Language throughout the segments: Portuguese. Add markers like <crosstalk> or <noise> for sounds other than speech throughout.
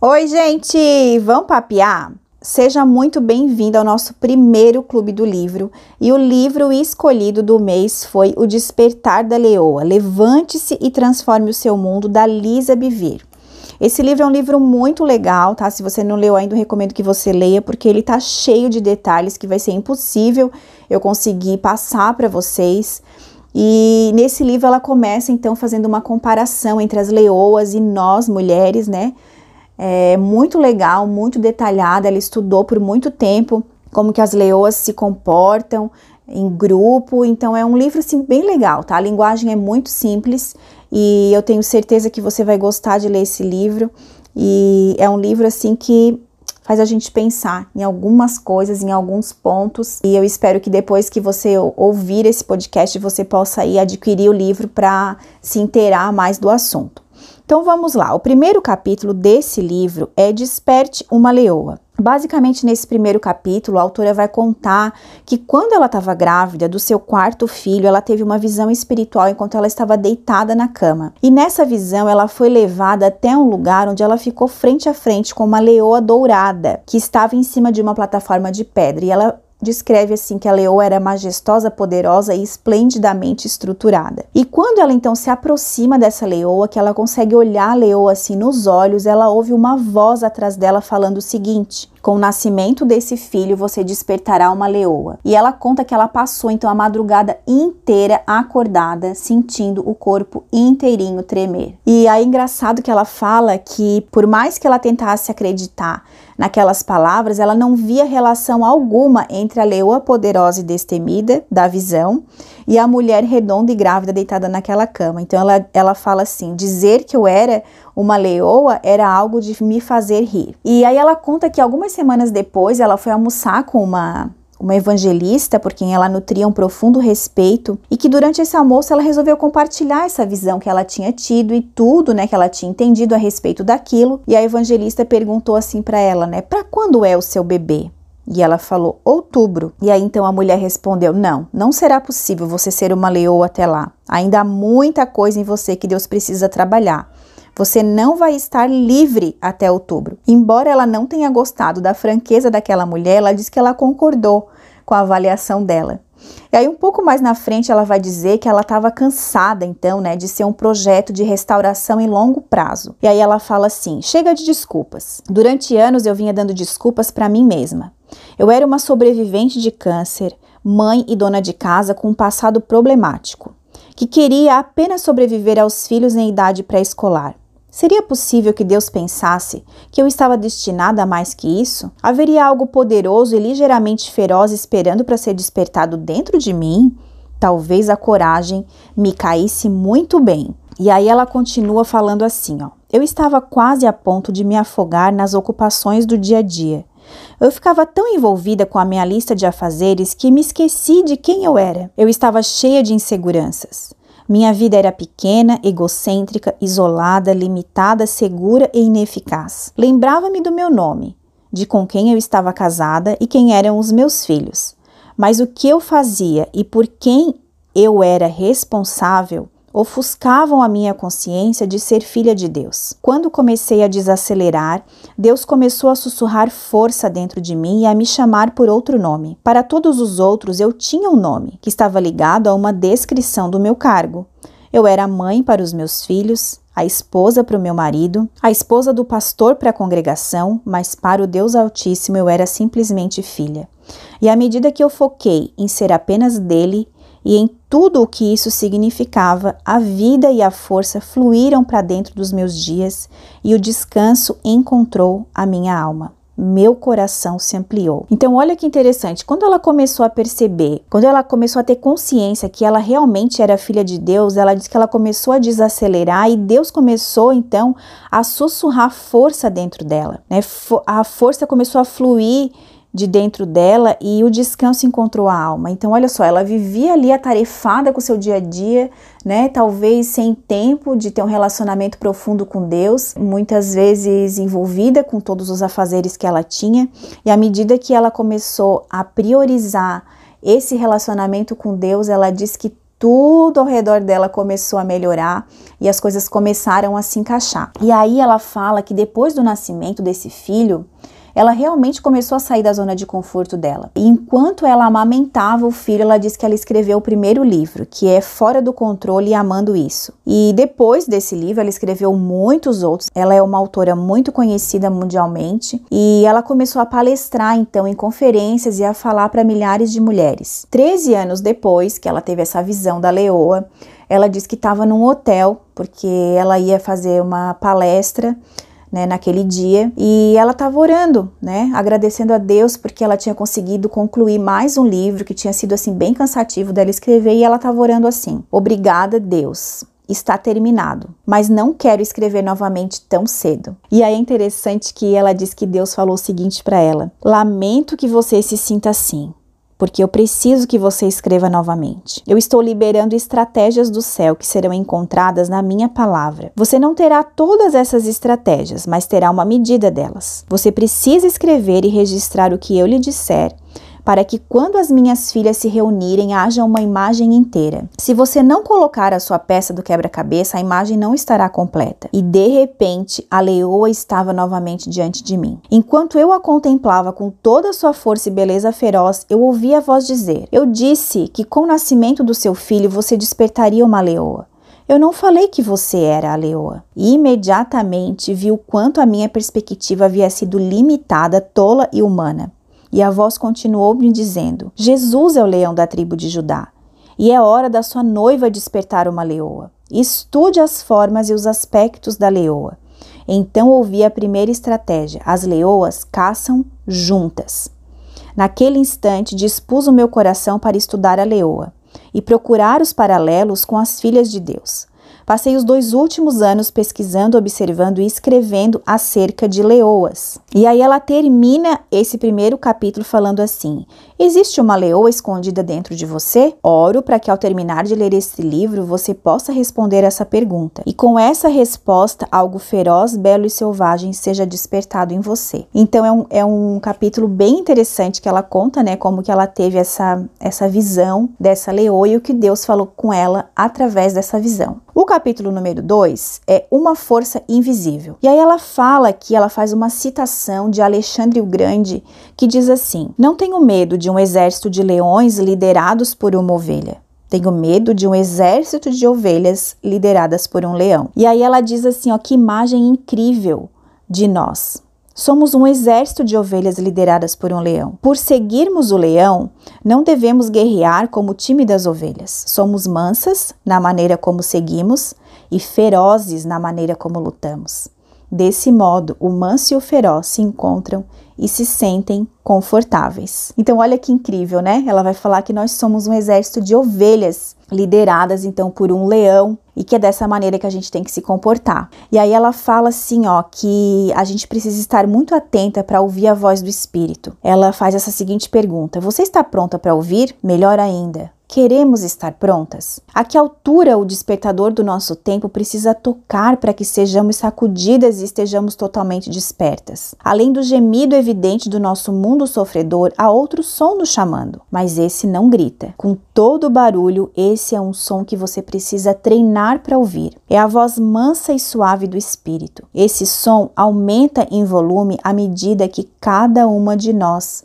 Oi, gente! Vamos papear? Seja muito bem-vindo ao nosso primeiro Clube do Livro e o livro escolhido do mês foi O Despertar da Leoa. Levante-se e transforme o seu mundo, da Lisa Bivir. Esse livro é um livro muito legal, tá? Se você não leu ainda, eu recomendo que você leia, porque ele tá cheio de detalhes que vai ser impossível eu conseguir passar para vocês. E nesse livro ela começa então fazendo uma comparação entre as leoas e nós mulheres, né? É muito legal, muito detalhada. Ela estudou por muito tempo como que as leoas se comportam em grupo. Então é um livro assim bem legal, tá? A linguagem é muito simples e eu tenho certeza que você vai gostar de ler esse livro. E é um livro assim que faz a gente pensar em algumas coisas, em alguns pontos. E eu espero que depois que você ouvir esse podcast, você possa ir adquirir o livro para se inteirar mais do assunto. Então vamos lá. O primeiro capítulo desse livro é Desperte uma Leoa. Basicamente, nesse primeiro capítulo, a autora vai contar que quando ela estava grávida do seu quarto filho, ela teve uma visão espiritual enquanto ela estava deitada na cama. E nessa visão, ela foi levada até um lugar onde ela ficou frente a frente com uma leoa dourada que estava em cima de uma plataforma de pedra. E ela descreve assim que a leoa era majestosa, poderosa e esplendidamente estruturada. E quando ela então se aproxima dessa leoa, que ela consegue olhar a leoa assim nos olhos, ela ouve uma voz atrás dela falando o seguinte: com o nascimento desse filho, você despertará uma leoa. E ela conta que ela passou então a madrugada inteira acordada, sentindo o corpo inteirinho tremer. E é engraçado que ela fala que, por mais que ela tentasse acreditar naquelas palavras, ela não via relação alguma entre a leoa poderosa e destemida da visão e a mulher redonda e grávida deitada naquela cama. Então ela, ela fala assim: dizer que eu era uma leoa era algo de me fazer rir. E aí ela conta que algumas semanas depois ela foi almoçar com uma uma evangelista por quem ela nutria um profundo respeito e que durante esse almoço ela resolveu compartilhar essa visão que ela tinha tido e tudo, né, que ela tinha entendido a respeito daquilo. E a evangelista perguntou assim para ela, né, para quando é o seu bebê? E ela falou outubro. E aí então a mulher respondeu: Não, não será possível você ser uma leoa até lá. Ainda há muita coisa em você que Deus precisa trabalhar. Você não vai estar livre até outubro. Embora ela não tenha gostado da franqueza daquela mulher, ela disse que ela concordou com a avaliação dela. E aí um pouco mais na frente ela vai dizer que ela estava cansada então, né, de ser um projeto de restauração em longo prazo. E aí ela fala assim: "Chega de desculpas. Durante anos eu vinha dando desculpas para mim mesma. Eu era uma sobrevivente de câncer, mãe e dona de casa com um passado problemático, que queria apenas sobreviver aos filhos em idade pré-escolar. Seria possível que Deus pensasse que eu estava destinada a mais que isso? Haveria algo poderoso e ligeiramente feroz esperando para ser despertado dentro de mim? Talvez a coragem me caísse muito bem. E aí ela continua falando assim, ó. Eu estava quase a ponto de me afogar nas ocupações do dia a dia. Eu ficava tão envolvida com a minha lista de afazeres que me esqueci de quem eu era. Eu estava cheia de inseguranças. Minha vida era pequena, egocêntrica, isolada, limitada, segura e ineficaz. Lembrava-me do meu nome, de com quem eu estava casada e quem eram os meus filhos. Mas o que eu fazia e por quem eu era responsável ofuscavam a minha consciência de ser filha de Deus. Quando comecei a desacelerar, Deus começou a sussurrar força dentro de mim e a me chamar por outro nome. Para todos os outros, eu tinha um nome, que estava ligado a uma descrição do meu cargo. Eu era mãe para os meus filhos, a esposa para o meu marido, a esposa do pastor para a congregação, mas para o Deus Altíssimo eu era simplesmente filha. E à medida que eu foquei em ser apenas dele, e em tudo o que isso significava, a vida e a força fluíram para dentro dos meus dias e o descanso encontrou a minha alma. Meu coração se ampliou. Então, olha que interessante. Quando ela começou a perceber, quando ela começou a ter consciência que ela realmente era filha de Deus, ela disse que ela começou a desacelerar e Deus começou então a sussurrar força dentro dela. Né? A força começou a fluir de dentro dela e o descanso encontrou a alma. Então, olha só, ela vivia ali atarefada com o seu dia a dia, né? Talvez sem tempo de ter um relacionamento profundo com Deus, muitas vezes envolvida com todos os afazeres que ela tinha, e à medida que ela começou a priorizar esse relacionamento com Deus, ela diz que tudo ao redor dela começou a melhorar e as coisas começaram a se encaixar. E aí ela fala que depois do nascimento desse filho, ela realmente começou a sair da zona de conforto dela. E enquanto ela amamentava o filho, ela disse que ela escreveu o primeiro livro, que é Fora do Controle e Amando Isso. E depois desse livro, ela escreveu muitos outros. Ela é uma autora muito conhecida mundialmente e ela começou a palestrar então em conferências e a falar para milhares de mulheres. Treze anos depois que ela teve essa visão da leoa, ela disse que estava num hotel porque ela ia fazer uma palestra né, naquele dia, e ela estava orando, né, agradecendo a Deus porque ela tinha conseguido concluir mais um livro que tinha sido assim bem cansativo dela escrever, e ela estava orando assim: "Obrigada, Deus, está terminado, mas não quero escrever novamente tão cedo. E aí é interessante que ela diz que Deus falou o seguinte para ela: Lamento que você se sinta assim porque eu preciso que você escreva novamente. Eu estou liberando estratégias do céu que serão encontradas na minha palavra. Você não terá todas essas estratégias, mas terá uma medida delas. Você precisa escrever e registrar o que eu lhe disser para que quando as minhas filhas se reunirem haja uma imagem inteira. Se você não colocar a sua peça do quebra-cabeça, a imagem não estará completa. E de repente, a leoa estava novamente diante de mim. Enquanto eu a contemplava com toda a sua força e beleza feroz, eu ouvi a voz dizer: Eu disse que com o nascimento do seu filho você despertaria uma leoa. Eu não falei que você era a leoa. E imediatamente vi o quanto a minha perspectiva havia sido limitada, tola e humana. E a voz continuou me dizendo: Jesus é o leão da tribo de Judá, e é hora da sua noiva despertar uma leoa. Estude as formas e os aspectos da leoa. Então ouvi a primeira estratégia: as leoas caçam juntas. Naquele instante dispus o meu coração para estudar a leoa e procurar os paralelos com as filhas de Deus. Passei os dois últimos anos pesquisando, observando e escrevendo acerca de leoas. E aí ela termina esse primeiro capítulo falando assim: Existe uma leoa escondida dentro de você? Oro para que ao terminar de ler este livro você possa responder essa pergunta. E com essa resposta, algo feroz, belo e selvagem seja despertado em você. Então é um, é um capítulo bem interessante que ela conta, né, como que ela teve essa, essa visão dessa leoa e o que Deus falou com ela através dessa visão. O capítulo número 2 é Uma Força Invisível. E aí ela fala que ela faz uma citação de Alexandre o Grande que diz assim: Não tenho medo de um exército de leões liderados por uma ovelha. Tenho medo de um exército de ovelhas lideradas por um leão. E aí ela diz assim, ó, que imagem incrível de nós. Somos um exército de ovelhas lideradas por um leão. Por seguirmos o leão, não devemos guerrear como o time das ovelhas. Somos mansas na maneira como seguimos e ferozes na maneira como lutamos. Desse modo, o manso e o feroz se encontram e se sentem confortáveis. Então, olha que incrível, né? Ela vai falar que nós somos um exército de ovelhas lideradas então por um leão e que é dessa maneira que a gente tem que se comportar. E aí ela fala assim, ó, que a gente precisa estar muito atenta para ouvir a voz do espírito. Ela faz essa seguinte pergunta: Você está pronta para ouvir? Melhor ainda, Queremos estar prontas? A que altura o despertador do nosso tempo precisa tocar para que sejamos sacudidas e estejamos totalmente despertas? Além do gemido evidente do nosso mundo sofredor, há outro som nos chamando, mas esse não grita. Com todo o barulho, esse é um som que você precisa treinar para ouvir. É a voz mansa e suave do espírito. Esse som aumenta em volume à medida que cada uma de nós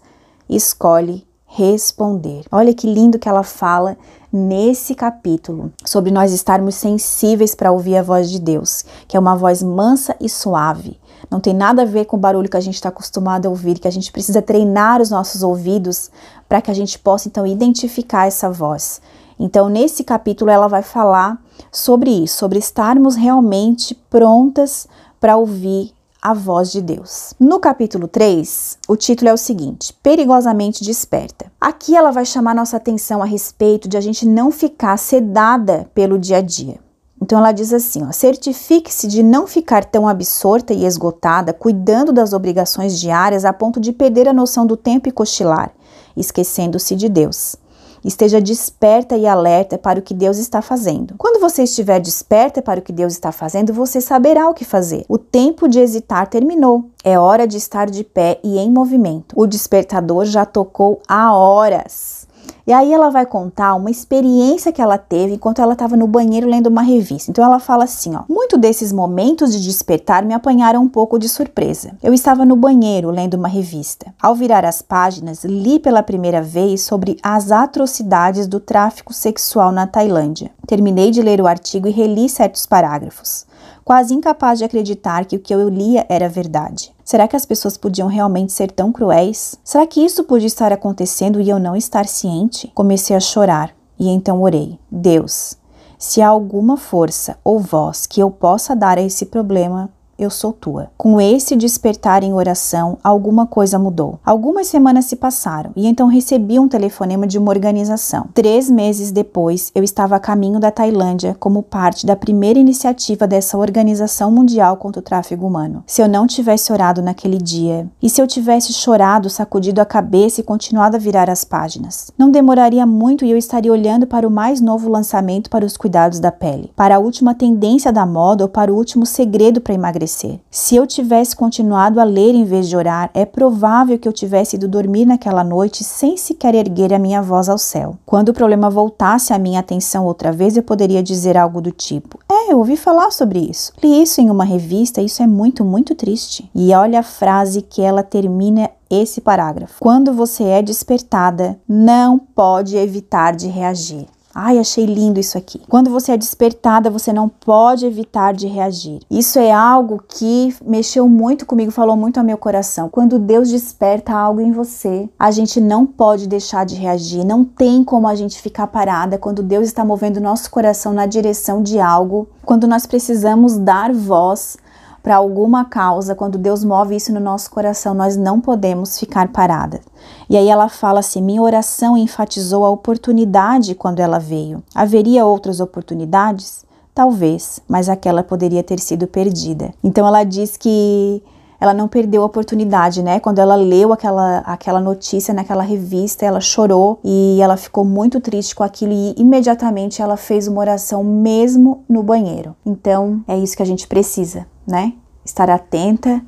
escolhe responder. Olha que lindo que ela fala nesse capítulo sobre nós estarmos sensíveis para ouvir a voz de Deus, que é uma voz mansa e suave. Não tem nada a ver com o barulho que a gente está acostumado a ouvir, que a gente precisa treinar os nossos ouvidos para que a gente possa então identificar essa voz. Então, nesse capítulo, ela vai falar sobre isso, sobre estarmos realmente prontas para ouvir a voz de Deus. No capítulo 3, o título é o seguinte: Perigosamente desperta. Aqui ela vai chamar nossa atenção a respeito de a gente não ficar sedada pelo dia a dia. Então ela diz assim: certifique-se de não ficar tão absorta e esgotada, cuidando das obrigações diárias a ponto de perder a noção do tempo e cochilar, esquecendo-se de Deus. Esteja desperta e alerta para o que Deus está fazendo. Quando você estiver desperta para o que Deus está fazendo, você saberá o que fazer. O tempo de hesitar terminou. É hora de estar de pé e em movimento. O despertador já tocou há horas. E aí ela vai contar uma experiência que ela teve enquanto ela estava no banheiro lendo uma revista. Então ela fala assim, ó: "Muito desses momentos de despertar me apanharam um pouco de surpresa. Eu estava no banheiro lendo uma revista. Ao virar as páginas, li pela primeira vez sobre as atrocidades do tráfico sexual na Tailândia. Terminei de ler o artigo e reli certos parágrafos quase incapaz de acreditar que o que eu lia era verdade. Será que as pessoas podiam realmente ser tão cruéis? Será que isso podia estar acontecendo e eu não estar ciente? Comecei a chorar e então orei: Deus, se há alguma força ou voz que eu possa dar a esse problema, eu sou tua. Com esse despertar em oração, alguma coisa mudou. Algumas semanas se passaram e então recebi um telefonema de uma organização. Três meses depois, eu estava a caminho da Tailândia como parte da primeira iniciativa dessa organização mundial contra o tráfego humano. Se eu não tivesse orado naquele dia, e se eu tivesse chorado, sacudido a cabeça e continuado a virar as páginas, não demoraria muito e eu estaria olhando para o mais novo lançamento para os cuidados da pele, para a última tendência da moda ou para o último segredo para emagrecer emagrecer. Se eu tivesse continuado a ler em vez de orar, é provável que eu tivesse ido dormir naquela noite sem sequer erguer a minha voz ao céu. Quando o problema voltasse à minha atenção outra vez, eu poderia dizer algo do tipo: É, eu ouvi falar sobre isso. Li isso em uma revista, isso é muito, muito triste. E olha a frase que ela termina esse parágrafo. Quando você é despertada, não pode evitar de reagir. Ai, achei lindo isso aqui. Quando você é despertada, você não pode evitar de reagir. Isso é algo que mexeu muito comigo, falou muito ao meu coração. Quando Deus desperta algo em você, a gente não pode deixar de reagir. Não tem como a gente ficar parada quando Deus está movendo nosso coração na direção de algo, quando nós precisamos dar voz para alguma causa, quando Deus move isso no nosso coração, nós não podemos ficar paradas. E aí ela fala assim: minha oração enfatizou a oportunidade quando ela veio. Haveria outras oportunidades? Talvez, mas aquela poderia ter sido perdida. Então ela diz que ela não perdeu a oportunidade, né? Quando ela leu aquela, aquela notícia naquela revista, ela chorou e ela ficou muito triste com aquilo e imediatamente ela fez uma oração mesmo no banheiro. Então é isso que a gente precisa, né? Estar atenta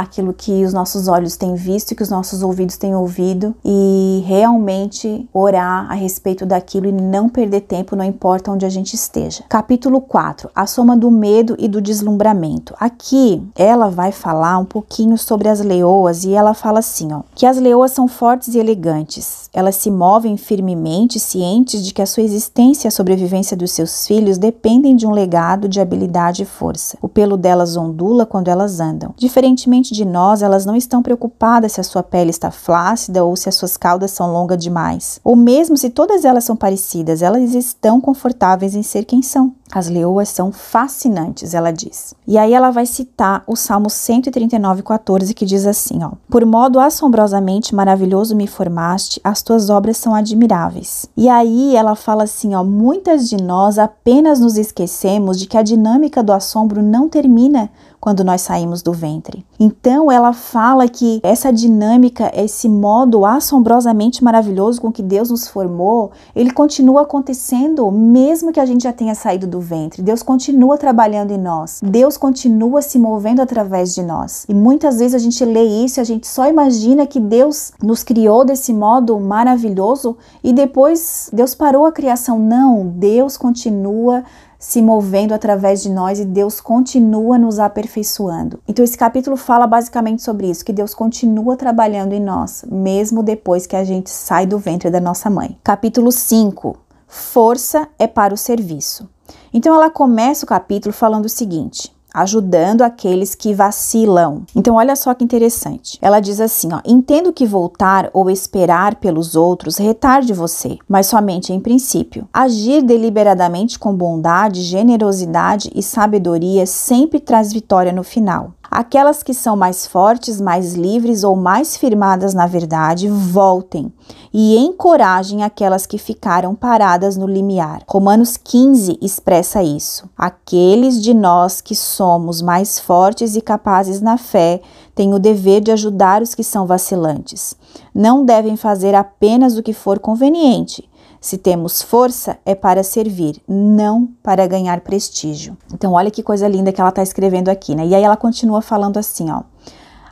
aquilo que os nossos olhos têm visto e que os nossos ouvidos têm ouvido e realmente orar a respeito daquilo e não perder tempo, não importa onde a gente esteja. Capítulo 4: A soma do medo e do deslumbramento. Aqui ela vai falar um pouquinho sobre as leoas e ela fala assim, ó, que as leoas são fortes e elegantes. Elas se movem firmemente, cientes de que a sua existência e a sobrevivência dos seus filhos dependem de um legado de habilidade e força. O pelo delas ondula quando elas andam. Diferentemente De nós, elas não estão preocupadas se a sua pele está flácida ou se as suas caudas são longas demais. Ou mesmo se todas elas são parecidas, elas estão confortáveis em ser quem são. As leoas são fascinantes, ela diz. E aí ela vai citar o Salmo 139, 14, que diz assim, ó. Por modo assombrosamente maravilhoso me formaste, as tuas obras são admiráveis. E aí ela fala assim, ó, muitas de nós apenas nos esquecemos de que a dinâmica do assombro não termina quando nós saímos do ventre. Então ela fala que essa dinâmica, esse modo assombrosamente maravilhoso com que Deus nos formou, ele continua acontecendo mesmo que a gente já tenha saído do ventre. Deus continua trabalhando em nós. Deus continua se movendo através de nós. E muitas vezes a gente lê isso a gente só imagina que Deus nos criou desse modo maravilhoso e depois Deus parou a criação. Não, Deus continua se movendo através de nós e Deus continua nos aperfeiçoando. Então esse capítulo fala basicamente sobre isso, que Deus continua trabalhando em nós, mesmo depois que a gente sai do ventre da nossa mãe. Capítulo 5. Força é para o serviço. Então ela começa o capítulo falando o seguinte: ajudando aqueles que vacilam. Então, olha só que interessante. Ela diz assim: ó, entendo que voltar ou esperar pelos outros retarde você, mas somente em princípio. Agir deliberadamente com bondade, generosidade e sabedoria sempre traz vitória no final. Aquelas que são mais fortes, mais livres ou mais firmadas na verdade, voltem e encorajem aquelas que ficaram paradas no limiar. Romanos 15 expressa isso. Aqueles de nós que somos mais fortes e capazes na fé têm o dever de ajudar os que são vacilantes. Não devem fazer apenas o que for conveniente se temos força, é para servir, não para ganhar prestígio. Então, olha que coisa linda que ela está escrevendo aqui, né? E aí ela continua falando assim, ó.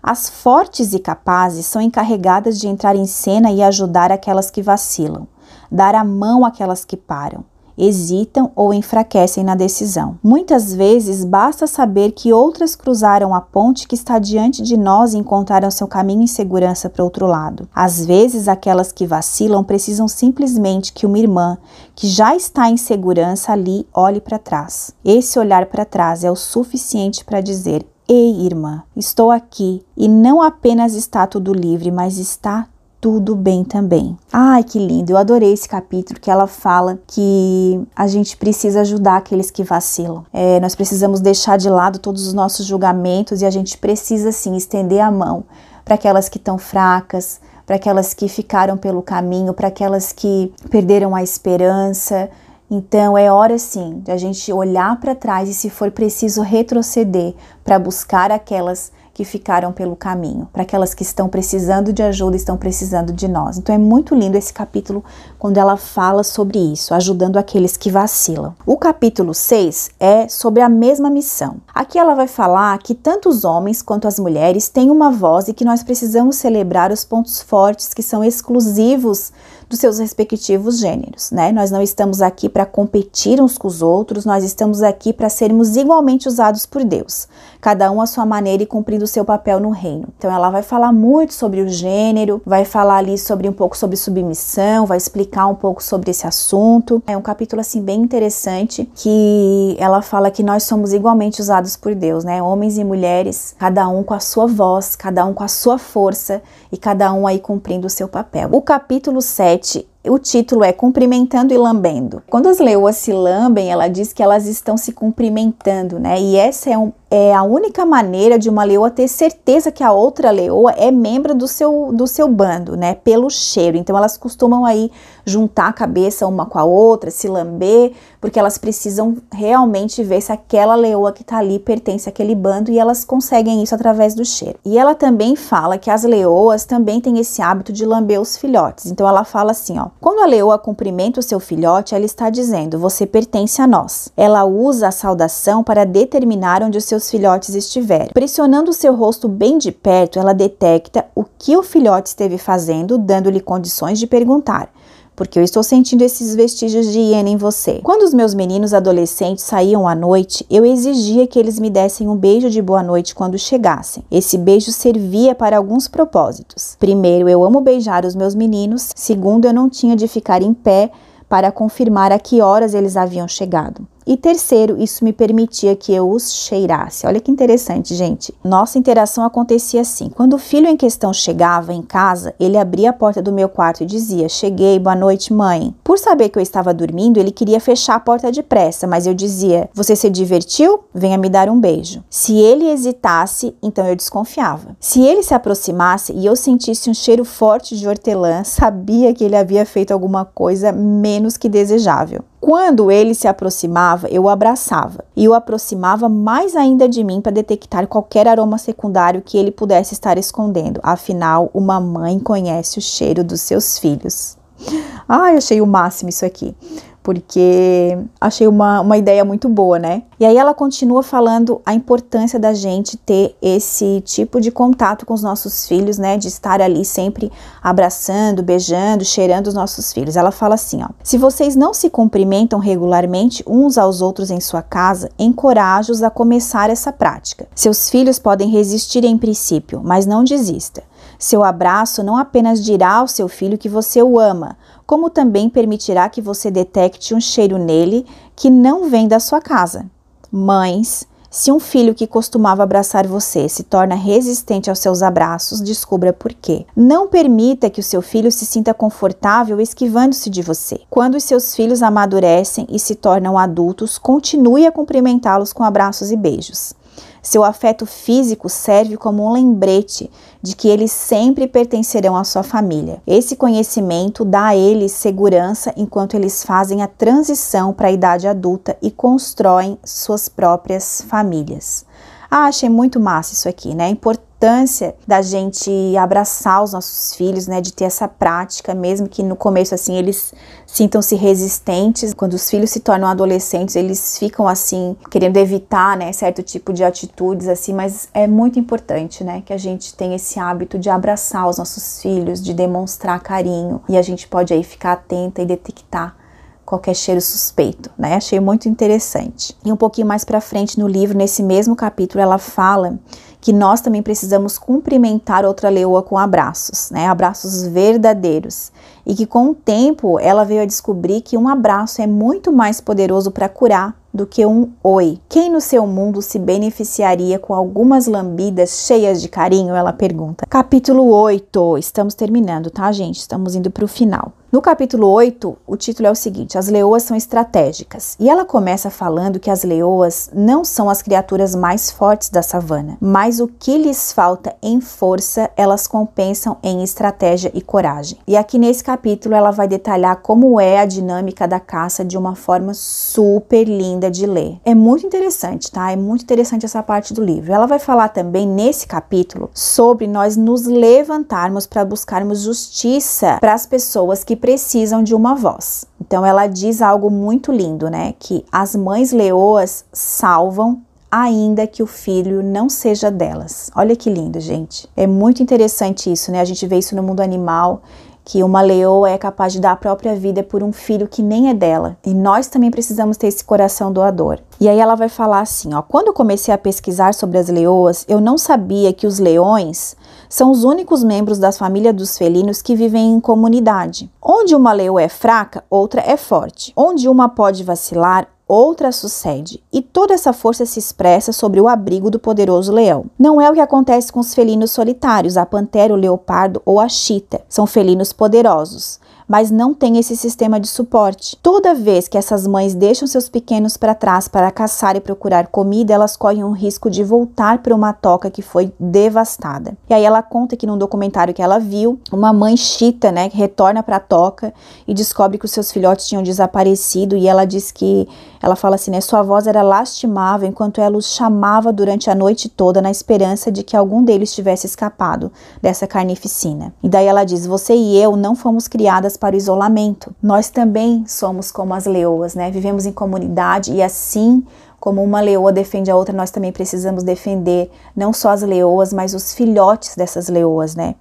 As fortes e capazes são encarregadas de entrar em cena e ajudar aquelas que vacilam. dar a mão àquelas que param hesitam ou enfraquecem na decisão. Muitas vezes basta saber que outras cruzaram a ponte que está diante de nós e encontraram seu caminho em segurança para outro lado. Às vezes, aquelas que vacilam precisam simplesmente que uma irmã que já está em segurança ali olhe para trás. Esse olhar para trás é o suficiente para dizer: Ei, irmã, estou aqui e não apenas está tudo livre, mas está tudo bem também. Ai, que lindo! Eu adorei esse capítulo que ela fala que a gente precisa ajudar aqueles que vacilam. É, nós precisamos deixar de lado todos os nossos julgamentos e a gente precisa sim estender a mão para aquelas que estão fracas, para aquelas que ficaram pelo caminho, para aquelas que perderam a esperança. Então é hora sim de a gente olhar para trás e, se for preciso, retroceder para buscar aquelas que ficaram pelo caminho, para aquelas que estão precisando de ajuda, estão precisando de nós. Então é muito lindo esse capítulo quando ela fala sobre isso, ajudando aqueles que vacilam. O capítulo 6 é sobre a mesma missão. Aqui ela vai falar que tanto os homens quanto as mulheres têm uma voz e que nós precisamos celebrar os pontos fortes que são exclusivos dos seus respectivos gêneros, né? Nós não estamos aqui para competir uns com os outros, nós estamos aqui para sermos igualmente usados por Deus, cada um à sua maneira e cumprindo o seu papel no reino. Então ela vai falar muito sobre o gênero, vai falar ali sobre um pouco sobre submissão, vai explicar um pouco sobre esse assunto. É um capítulo assim bem interessante que ela fala que nós somos igualmente usados por Deus, né? Homens e mulheres, cada um com a sua voz, cada um com a sua força e cada um aí cumprindo o seu papel. O capítulo 7 o título é Cumprimentando e Lambendo. Quando as leoas se lambem, ela diz que elas estão se cumprimentando, né? E essa é um, é a única maneira de uma leoa ter certeza que a outra leoa é membro do seu, do seu bando, né? Pelo cheiro. Então elas costumam aí juntar a cabeça uma com a outra, se lamber, porque elas precisam realmente ver se aquela leoa que tá ali pertence àquele bando e elas conseguem isso através do cheiro. E ela também fala que as leoas também têm esse hábito de lamber os filhotes. Então ela fala assim, ó: quando a leoa cumprimenta o seu filhote, ela está dizendo: você pertence a nós. Ela usa a saudação para determinar onde os seus seus filhotes estiverem. Pressionando seu rosto bem de perto, ela detecta o que o filhote esteve fazendo, dando-lhe condições de perguntar porque eu estou sentindo esses vestígios de hiena em você. Quando os meus meninos adolescentes saíam à noite, eu exigia que eles me dessem um beijo de boa noite quando chegassem. Esse beijo servia para alguns propósitos. Primeiro, eu amo beijar os meus meninos. Segundo, eu não tinha de ficar em pé para confirmar a que horas eles haviam chegado. E terceiro, isso me permitia que eu os cheirasse. Olha que interessante, gente. Nossa interação acontecia assim. Quando o filho em questão chegava em casa, ele abria a porta do meu quarto e dizia: Cheguei, boa noite, mãe. Por saber que eu estava dormindo, ele queria fechar a porta depressa, mas eu dizia: Você se divertiu? Venha me dar um beijo. Se ele hesitasse, então eu desconfiava. Se ele se aproximasse e eu sentisse um cheiro forte de hortelã, <laughs> sabia que ele havia feito alguma coisa menos que desejável. Quando ele se aproximava, eu o abraçava e o aproximava mais ainda de mim para detectar qualquer aroma secundário que ele pudesse estar escondendo. Afinal, uma mãe conhece o cheiro dos seus filhos. Ai, achei o máximo isso aqui porque achei uma, uma ideia muito boa, né? E aí ela continua falando a importância da gente ter esse tipo de contato com os nossos filhos, né? De estar ali sempre abraçando, beijando, cheirando os nossos filhos. Ela fala assim, ó: Se vocês não se cumprimentam regularmente uns aos outros em sua casa, encoraje-os a começar essa prática. Seus filhos podem resistir em princípio, mas não desista. Seu abraço não apenas dirá ao seu filho que você o ama, como também permitirá que você detecte um cheiro nele que não vem da sua casa. Mães, se um filho que costumava abraçar você se torna resistente aos seus abraços, descubra por quê. Não permita que o seu filho se sinta confortável esquivando-se de você. Quando os seus filhos amadurecem e se tornam adultos, continue a cumprimentá-los com abraços e beijos. Seu afeto físico serve como um lembrete de que eles sempre pertencerão à sua família. Esse conhecimento dá a eles segurança enquanto eles fazem a transição para a idade adulta e constroem suas próprias famílias. Ah, achei muito massa isso aqui, né? É importante importância da gente abraçar os nossos filhos, né, de ter essa prática, mesmo que no começo assim eles sintam-se resistentes. Quando os filhos se tornam adolescentes, eles ficam assim querendo evitar, né, certo tipo de atitudes assim, mas é muito importante, né, que a gente tenha esse hábito de abraçar os nossos filhos, de demonstrar carinho e a gente pode aí ficar atenta e detectar qualquer cheiro suspeito, né? Achei muito interessante. E um pouquinho mais para frente no livro, nesse mesmo capítulo, ela fala que nós também precisamos cumprimentar outra leoa com abraços, né? Abraços verdadeiros. E que com o tempo ela veio a descobrir que um abraço é muito mais poderoso para curar do que um oi. Quem no seu mundo se beneficiaria com algumas lambidas cheias de carinho? Ela pergunta. Capítulo 8. Estamos terminando, tá, gente? Estamos indo para o final. No capítulo 8, o título é o seguinte: As leoas são estratégicas. E ela começa falando que as leoas não são as criaturas mais fortes da savana, mas o que lhes falta em força, elas compensam em estratégia e coragem. E aqui nesse capítulo ela vai detalhar como é a dinâmica da caça de uma forma super linda de ler. É muito interessante, tá? É muito interessante essa parte do livro. Ela vai falar também nesse capítulo sobre nós nos levantarmos para buscarmos justiça para as pessoas que precisam de uma voz. Então ela diz algo muito lindo, né? Que as mães leoas salvam ainda que o filho não seja delas. Olha que lindo, gente. É muito interessante isso, né? A gente vê isso no mundo animal que uma leoa é capaz de dar a própria vida por um filho que nem é dela. E nós também precisamos ter esse coração doador. E aí ela vai falar assim, ó: "Quando eu comecei a pesquisar sobre as leoas, eu não sabia que os leões são os únicos membros da família dos felinos que vivem em comunidade. Onde uma leoa é fraca, outra é forte. Onde uma pode vacilar, outra sucede, e toda essa força se expressa sobre o abrigo do poderoso leão. Não é o que acontece com os felinos solitários, a pantera, o leopardo ou a chita. São felinos poderosos, mas não tem esse sistema de suporte. Toda vez que essas mães deixam seus pequenos para trás para caçar e procurar comida, elas correm o risco de voltar para uma toca que foi devastada. E aí ela conta que num documentário que ela viu, uma mãe chita, né, retorna para a toca e descobre que os seus filhotes tinham desaparecido e ela diz que ela fala assim, né, sua voz era lastimável enquanto ela os chamava durante a noite toda na esperança de que algum deles tivesse escapado dessa carnificina. E daí ela diz: "Você e eu não fomos criadas para o isolamento. Nós também somos como as leoas, né? Vivemos em comunidade e assim como uma leoa defende a outra, nós também precisamos defender não só as leoas, mas os filhotes dessas leoas, né?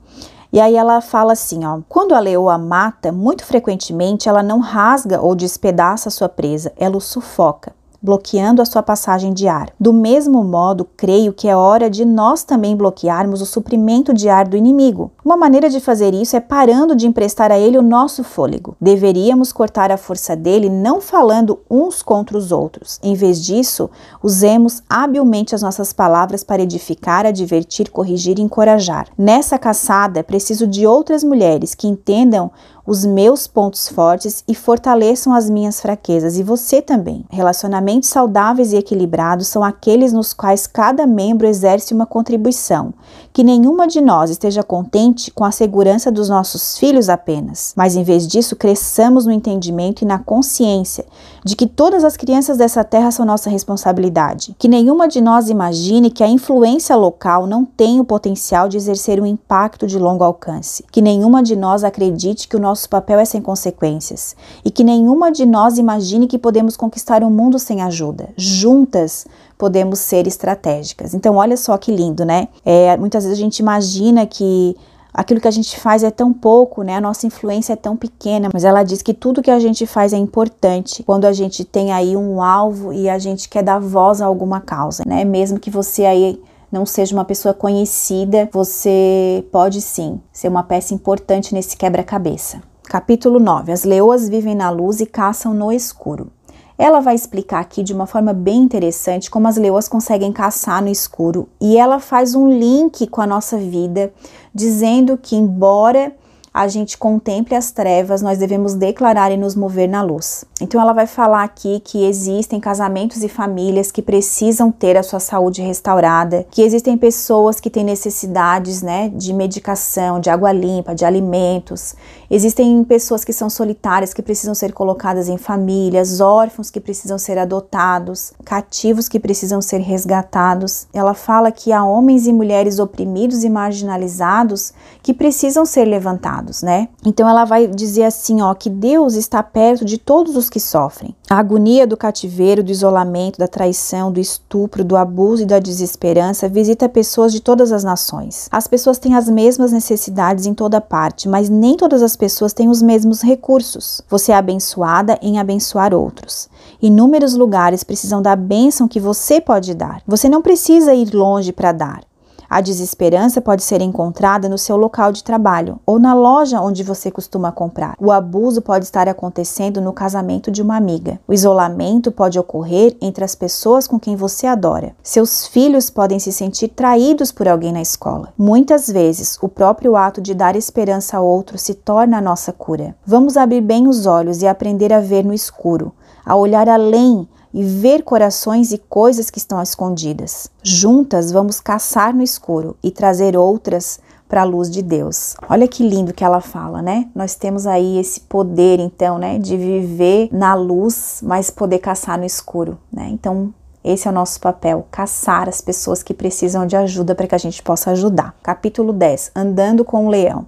E aí ela fala assim, ó: "Quando a leoa mata, muito frequentemente ela não rasga ou despedaça sua presa, ela o sufoca bloqueando a sua passagem de ar. Do mesmo modo, creio que é hora de nós também bloquearmos o suprimento de ar do inimigo. Uma maneira de fazer isso é parando de emprestar a ele o nosso fôlego. Deveríamos cortar a força dele não falando uns contra os outros. Em vez disso, usemos habilmente as nossas palavras para edificar, advertir, corrigir e encorajar. Nessa caçada, preciso de outras mulheres que entendam os meus pontos fortes e fortaleçam as minhas fraquezas, e você também. Relacionamentos saudáveis e equilibrados são aqueles nos quais cada membro exerce uma contribuição. Que nenhuma de nós esteja contente com a segurança dos nossos filhos apenas, mas em vez disso, cresçamos no entendimento e na consciência de que todas as crianças dessa terra são nossa responsabilidade. Que nenhuma de nós imagine que a influência local não tem o potencial de exercer um impacto de longo alcance. Que nenhuma de nós acredite que o nosso papel é sem consequências e que nenhuma de nós imagine que podemos conquistar o um mundo sem ajuda. Juntas podemos ser estratégicas. Então, olha só que lindo, né? É, muitas vezes a gente imagina que aquilo que a gente faz é tão pouco, né? A nossa influência é tão pequena, mas ela diz que tudo que a gente faz é importante quando a gente tem aí um alvo e a gente quer dar voz a alguma causa, né? Mesmo que você aí não seja uma pessoa conhecida, você pode sim ser uma peça importante nesse quebra-cabeça. Capítulo 9: As leoas vivem na luz e caçam no escuro. Ela vai explicar aqui de uma forma bem interessante como as leoas conseguem caçar no escuro e ela faz um link com a nossa vida, dizendo que, embora a gente contemple as trevas, nós devemos declarar e nos mover na luz. Então ela vai falar aqui que existem casamentos e famílias que precisam ter a sua saúde restaurada, que existem pessoas que têm necessidades, né, de medicação, de água limpa, de alimentos. Existem pessoas que são solitárias que precisam ser colocadas em famílias, órfãos que precisam ser adotados, cativos que precisam ser resgatados. Ela fala que há homens e mulheres oprimidos e marginalizados que precisam ser levantados, né? Então ela vai dizer assim, ó, que Deus está perto de todos os que sofrem. A agonia do cativeiro, do isolamento, da traição, do estupro, do abuso e da desesperança visita pessoas de todas as nações. As pessoas têm as mesmas necessidades em toda parte, mas nem todas as pessoas têm os mesmos recursos. Você é abençoada em abençoar outros. Inúmeros lugares precisam da bênção que você pode dar. Você não precisa ir longe para dar. A desesperança pode ser encontrada no seu local de trabalho ou na loja onde você costuma comprar. O abuso pode estar acontecendo no casamento de uma amiga. O isolamento pode ocorrer entre as pessoas com quem você adora. Seus filhos podem se sentir traídos por alguém na escola. Muitas vezes, o próprio ato de dar esperança a outro se torna a nossa cura. Vamos abrir bem os olhos e aprender a ver no escuro, a olhar além e ver corações e coisas que estão escondidas. Juntas vamos caçar no escuro e trazer outras para a luz de Deus. Olha que lindo que ela fala, né? Nós temos aí esse poder, então, né, de viver na luz, mas poder caçar no escuro, né? Então, esse é o nosso papel, caçar as pessoas que precisam de ajuda para que a gente possa ajudar. Capítulo 10, Andando com o Leão.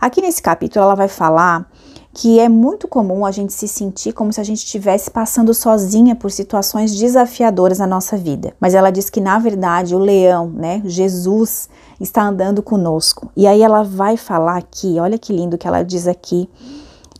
Aqui nesse capítulo ela vai falar que é muito comum a gente se sentir como se a gente estivesse passando sozinha por situações desafiadoras na nossa vida. Mas ela diz que na verdade o leão, né, Jesus está andando conosco. E aí ela vai falar aqui, olha que lindo que ela diz aqui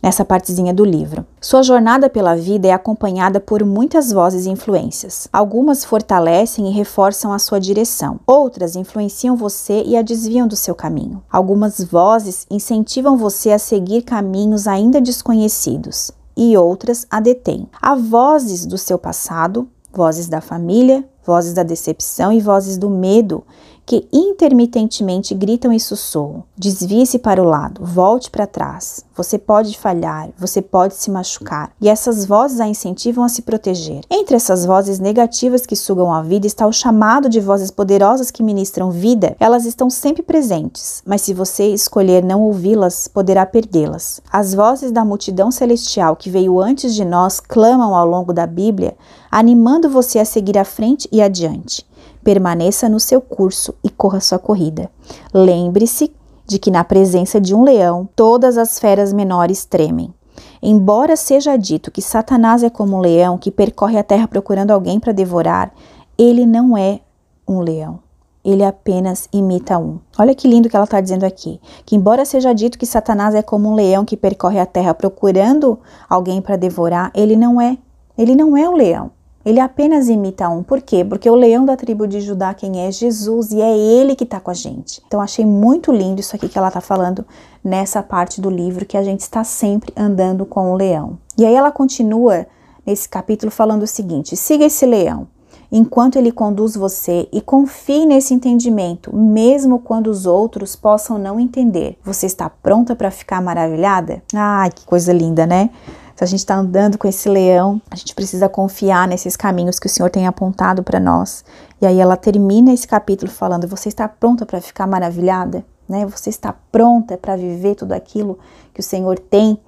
nessa partezinha do livro. Sua jornada pela vida é acompanhada por muitas vozes e influências. Algumas fortalecem e reforçam a sua direção, outras influenciam você e a desviam do seu caminho. Algumas vozes incentivam você a seguir caminhos ainda desconhecidos e outras a detêm. Há vozes do seu passado, vozes da família, vozes da decepção e vozes do medo que intermitentemente gritam e sussurram. Desvie-se para o lado, volte para trás. Você pode falhar, você pode se machucar. E essas vozes a incentivam a se proteger. Entre essas vozes negativas que sugam a vida está o chamado de vozes poderosas que ministram vida. Elas estão sempre presentes, mas se você escolher não ouvi-las, poderá perdê-las. As vozes da multidão celestial que veio antes de nós clamam ao longo da Bíblia, animando você a seguir à frente e adiante. Permaneça no seu curso e corra sua corrida. Lembre-se de que na presença de um leão, todas as feras menores tremem. Embora seja dito que Satanás é como um leão que percorre a terra procurando alguém para devorar, ele não é um leão. Ele apenas imita um. Olha que lindo que ela está dizendo aqui. Que, embora seja dito que Satanás é como um leão que percorre a terra procurando alguém para devorar, ele não é. Ele não é um leão. Ele apenas imita um. Por quê? Porque o leão da tribo de Judá, quem é Jesus, e é ele que está com a gente. Então, achei muito lindo isso aqui que ela está falando nessa parte do livro, que a gente está sempre andando com o leão. E aí ela continua nesse capítulo falando o seguinte: siga esse leão enquanto ele conduz você e confie nesse entendimento, mesmo quando os outros possam não entender. Você está pronta para ficar maravilhada? Ai, que coisa linda, né? Se a gente está andando com esse leão, a gente precisa confiar nesses caminhos que o Senhor tem apontado para nós. E aí ela termina esse capítulo falando: Você está pronta para ficar maravilhada? Né? Você está pronta para viver tudo aquilo que o Senhor tem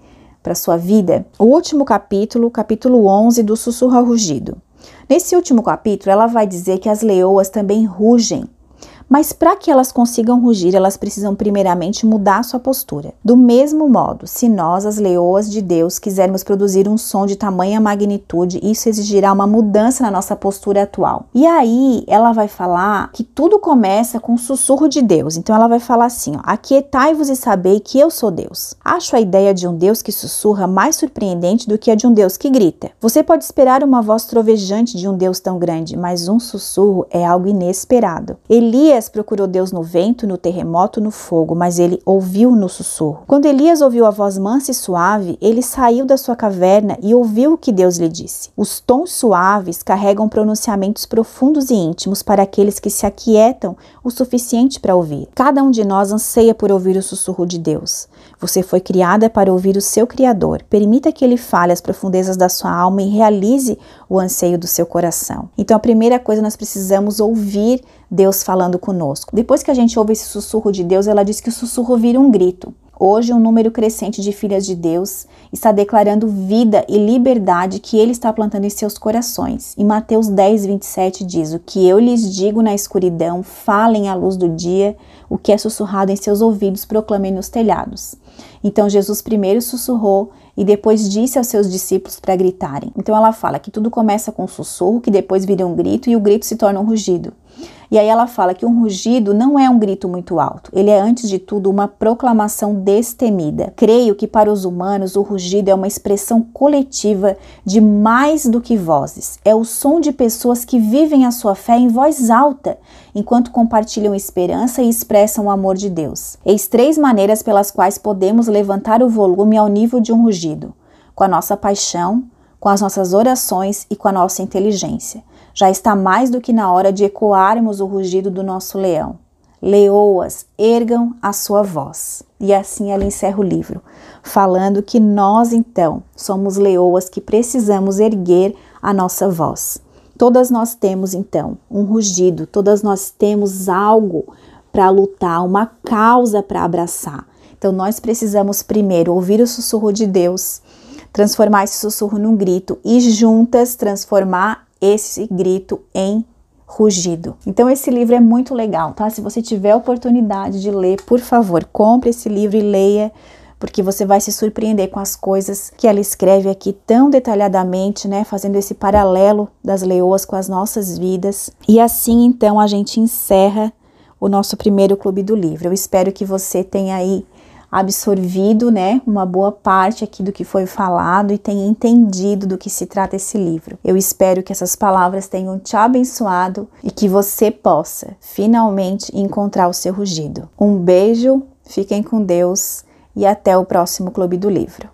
para sua vida? O último capítulo, capítulo 11 do Sussurro Rugido. Nesse último capítulo, ela vai dizer que as leoas também rugem mas para que elas consigam rugir, elas precisam primeiramente mudar sua postura. Do mesmo modo, se nós, as leoas de Deus, quisermos produzir um som de tamanha magnitude, isso exigirá uma mudança na nossa postura atual. E aí, ela vai falar que tudo começa com o sussurro de Deus. Então, ela vai falar assim: Aquietai-vos e sabei que eu sou Deus. Acho a ideia de um Deus que sussurra mais surpreendente do que a de um Deus que grita. Você pode esperar uma voz trovejante de um Deus tão grande, mas um sussurro é algo inesperado. Elias Elias procurou Deus no vento, no terremoto, no fogo, mas ele ouviu no sussurro. Quando Elias ouviu a voz mansa e suave, ele saiu da sua caverna e ouviu o que Deus lhe disse. Os tons suaves carregam pronunciamentos profundos e íntimos para aqueles que se aquietam o suficiente para ouvir. Cada um de nós anseia por ouvir o sussurro de Deus. Você foi criada para ouvir o seu Criador. Permita que ele fale as profundezas da sua alma e realize o anseio do seu coração. Então, a primeira coisa nós precisamos ouvir Deus falando conosco. Depois que a gente ouve esse sussurro de Deus, ela diz que o sussurro vira um grito. Hoje, um número crescente de filhas de Deus está declarando vida e liberdade que Ele está plantando em seus corações. Em Mateus 10, 27 diz: O que eu lhes digo na escuridão, falem à luz do dia, o que é sussurrado em seus ouvidos, proclamem nos telhados. Então, Jesus primeiro sussurrou e depois disse aos seus discípulos para gritarem. Então, ela fala que tudo começa com um sussurro, que depois vira um grito e o grito se torna um rugido. E aí ela fala que um rugido não é um grito muito alto, ele é antes de tudo uma proclamação destemida. Creio que para os humanos o rugido é uma expressão coletiva de mais do que vozes. É o som de pessoas que vivem a sua fé em voz alta, enquanto compartilham esperança e expressam o amor de Deus. Eis três maneiras pelas quais podemos levantar o volume ao nível de um rugido: com a nossa paixão, com as nossas orações e com a nossa inteligência. Já está mais do que na hora de ecoarmos o rugido do nosso leão. Leoas, ergam a sua voz. E assim ela encerra o livro, falando que nós então somos leoas que precisamos erguer a nossa voz. Todas nós temos então um rugido, todas nós temos algo para lutar, uma causa para abraçar. Então nós precisamos primeiro ouvir o sussurro de Deus, transformar esse sussurro num grito e juntas transformar esse grito em rugido. Então esse livro é muito legal, tá? Se você tiver oportunidade de ler, por favor, compre esse livro e leia, porque você vai se surpreender com as coisas que ela escreve aqui tão detalhadamente, né, fazendo esse paralelo das leoas com as nossas vidas. E assim, então, a gente encerra o nosso primeiro clube do livro. Eu espero que você tenha aí absorvido, né, uma boa parte aqui do que foi falado e tenha entendido do que se trata esse livro. Eu espero que essas palavras tenham te abençoado e que você possa finalmente encontrar o seu rugido. Um beijo, fiquem com Deus e até o próximo Clube do Livro.